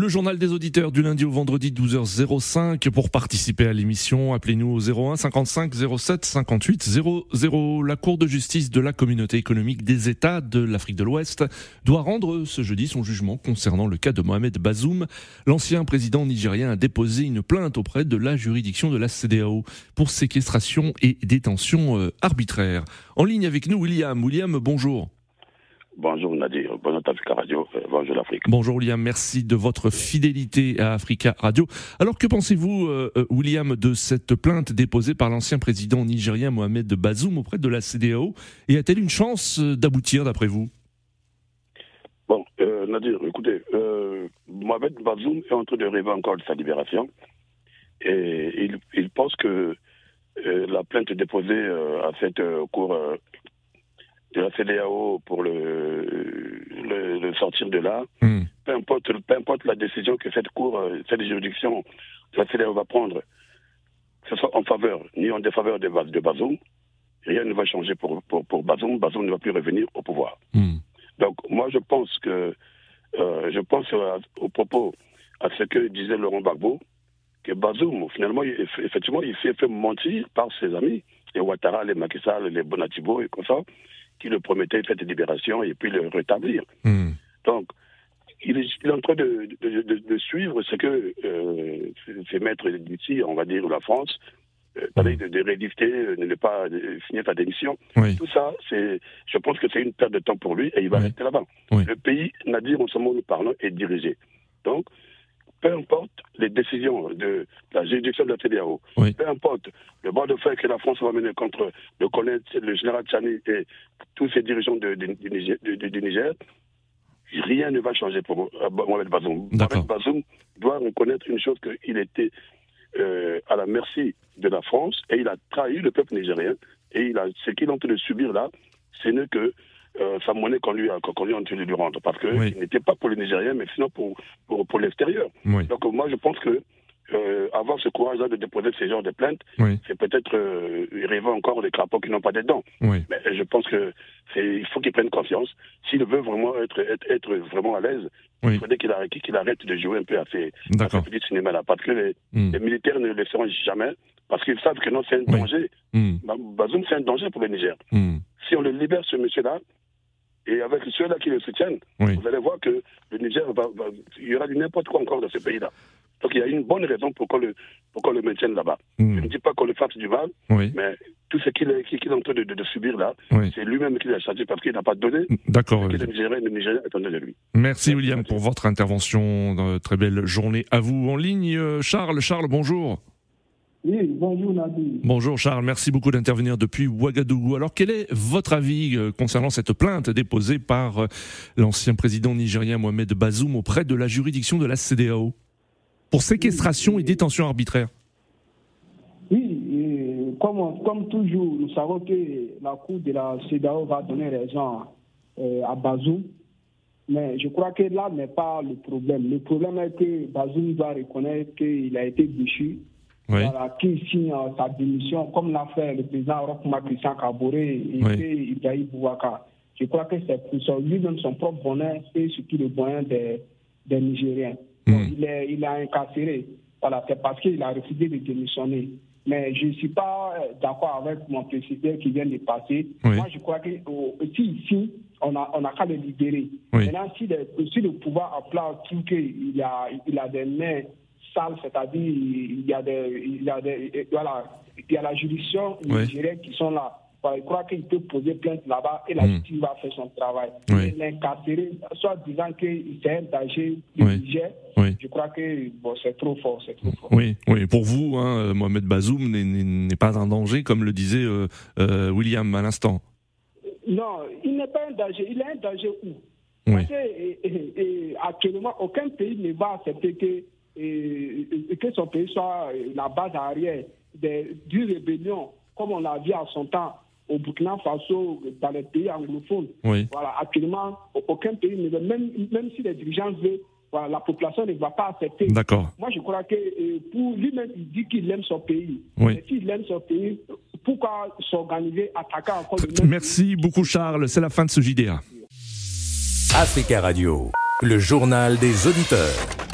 Le journal des auditeurs du lundi au vendredi 12h05. Pour participer à l'émission, appelez-nous au 01 55 07 58 00. La Cour de justice de la communauté économique des États de l'Afrique de l'Ouest doit rendre ce jeudi son jugement concernant le cas de Mohamed Bazoum. L'ancien président nigérien a déposé une plainte auprès de la juridiction de la CDAO pour séquestration et détention euh, arbitraire. En ligne avec nous, William. William, bonjour. Bonjour Nadir, bonjour Africa Radio, euh, bonjour l'Afrique. Bonjour William, merci de votre fidélité à Africa Radio. Alors que pensez-vous, euh, euh, William, de cette plainte déposée par l'ancien président nigérien Mohamed Bazoum auprès de la CDAO Et a-t-elle une chance d'aboutir d'après vous? Bon, Nadir, écoutez, Mohamed Bazoum est en train de rêver encore de sa libération. Et il, pense que la plainte déposée à cette cour de la CDAO pour le, le, sortir de là, hmm. peu, importe, peu importe la décision que cette cour, euh, cette juridiction de la CDAO va prendre, que ce soit en faveur ni en défaveur de, de Bazoum, rien ne va changer pour, pour, pour Bazoum. Bazoum ne va plus revenir au pouvoir. Hmm. Donc, moi, je pense que, euh, je pense au propos, à ce que disait Laurent Gbagbo, que Bazoum, finalement, effectivement, il s'est fait mentir par ses amis, les Ouattara, les Macky Sall, les Bonatibo et comme ça qui le promettait cette libération et puis le rétablir. Hmm. Donc, il est, en train de, de, suivre ce que euh, ces maîtres d'ici, on va dire, la France, euh, hmm. de, de euh, ne pas signer sa démission. Tout ça, c'est, je pense que c'est une perte de temps pour lui et il va rester là-bas. Le pays, Nadir, en ce moment nous parlons, est dirigé. Donc, peu importe les décisions de la juridiction de la CDAO, peu importe le bord de fer que la France va mener contre le colonel, le général Tchani et tous ces dirigeants du, Niger, rien ne va changer pour euh, Mohamed Bazoum. Mohamed Bazoum doit reconnaître une chose qu'il était euh, à la merci de la France et il a trahi le peuple nigérien et il a, ce qu'il est en train de subir là, ce n'est que euh, sa monnaie qu'on lui a, qu'on lui a de lui rendre. Parce qu'il n'était pas pour les Nigériens, mais sinon pour, pour, pour l'extérieur. Donc moi, je pense que euh, avoir ce courage-là de déposer ce genre de plaintes, c'est peut-être euh, rêver encore des crapauds qui n'ont pas de dents. Mais je pense que il faut qu'il prenne confiance. S'il veut vraiment être, être, vraiment à l'aise, il faudrait qu'il arrête, qu'il arrête de jouer un peu à ces, à ces petits cinémas-là. Parce que les, hmm. les, militaires ne le laisseront jamais, parce qu'ils savent que non, c'est un danger. Hmm. Bazoum, c'est un danger pour le Niger. Hmm. Si on le libère, ce monsieur-là, et avec ceux-là qui le soutiennent, vous allez voir que le Niger, va, il y aura du n'importe quoi encore dans ce pays-là. Donc il y a une bonne raison pour qu'on le, le maintienne là-bas. Hmm. Je ne dis pas qu'on le fasse du mal, mais tout ce qu'il est, est, en train de, subir là, c'est lui-même qui l'a chargé parce qu'il n'a pas donné. D'accord. Attendait de lui. Merci William pour votre intervention. Très belle journée à vous. En ligne, euh, Charles. Charles, bonjour. Oui, bonjour Nadir. Bonjour Charles, merci beaucoup d'intervenir depuis Ouagadougou. Alors quel est votre avis euh, concernant cette plainte déposée par euh, l'ancien président nigérien Mohamed Bazoum auprès de la juridiction de la CDAO pour séquestration et détention arbitraire? Oui, comme, comme, toujours, nous savons que la Cour de la CDAO va donner raison euh, à Bazoum. Mais je crois que là n'est pas le problème. Le problème est que Bazoum doit reconnaître qu'il a été déchu voilà, qui signe sa démission, comme l'a fait le président Rokma Christian Kaboré et oui. Ibrahim Bouaka. Je crois que c'est pour lui-même son propre bonheur et surtout le bonheur des, des Nigériens. Hmm. il, est, il a incarcéré. Voilà, c'est parce qu'il a refusé de démissionner. Mais je ne suis pas euh, d'accord avec mon président qui vient de passer. Moi, je crois que si ici, on a, on a qu'à le libérer. Maintenant, si le, si le pouvoir a trouve qu'il a, il a des mains c'est-à-dire il y a des, il y a des, voilà, il y a la juridiction nigérienne qui sont là. Je crois qu'il peut poser plainte là-bas et la hmm. justice va faire son travail. Oui. L'incarcérer, soit disant que c'est un danger Niger, je crois que bon, c'est trop fort, c'est trop fort. Oui, oui. Pour vous, hein, Mohamed Bazoum n'est pas un danger, comme le disait euh, euh, William à l'instant. Non, il n'est pas un danger. Il est un danger où? Parce que, actuellement, aucun pays ne va accepter que et, que son pays soit la base arrière d'une rébellion, comme on l'a vu à son temps au Burkina Faso, dans les pays anglophones. Voilà, actuellement, aucun pays ne veut, même, même si les dirigeants veulent, voilà, la population ne va pas accepter. D'accord. Moi, je crois que pour lui-même, il dit qu'il aime son pays. Oui. S'il aime son pays, pourquoi s'organiser, attaquer encore Merci beaucoup Charles, c'est la fin de ce JDA. Africa Radio, le journal des auditeurs.